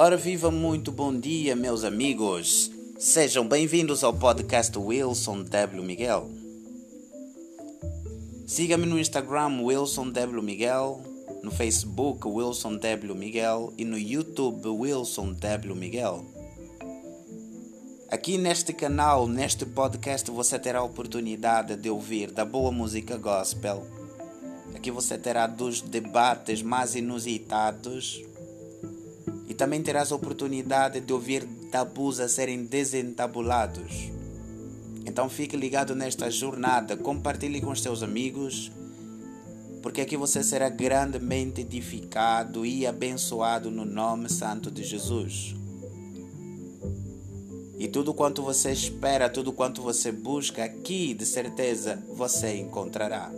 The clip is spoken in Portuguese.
Ora, viva muito bom dia, meus amigos. Sejam bem-vindos ao podcast Wilson W. Miguel. Siga-me no Instagram Wilson W. Miguel, no Facebook Wilson W. Miguel e no YouTube Wilson W. Miguel. Aqui neste canal, neste podcast, você terá a oportunidade de ouvir da boa música gospel. Aqui você terá dos debates mais inusitados também terás a oportunidade de ouvir tabus a serem desentabulados. Então fique ligado nesta jornada, compartilhe com os seus amigos, porque aqui você será grandemente edificado e abençoado no nome santo de Jesus. E tudo quanto você espera, tudo quanto você busca, aqui de certeza você encontrará.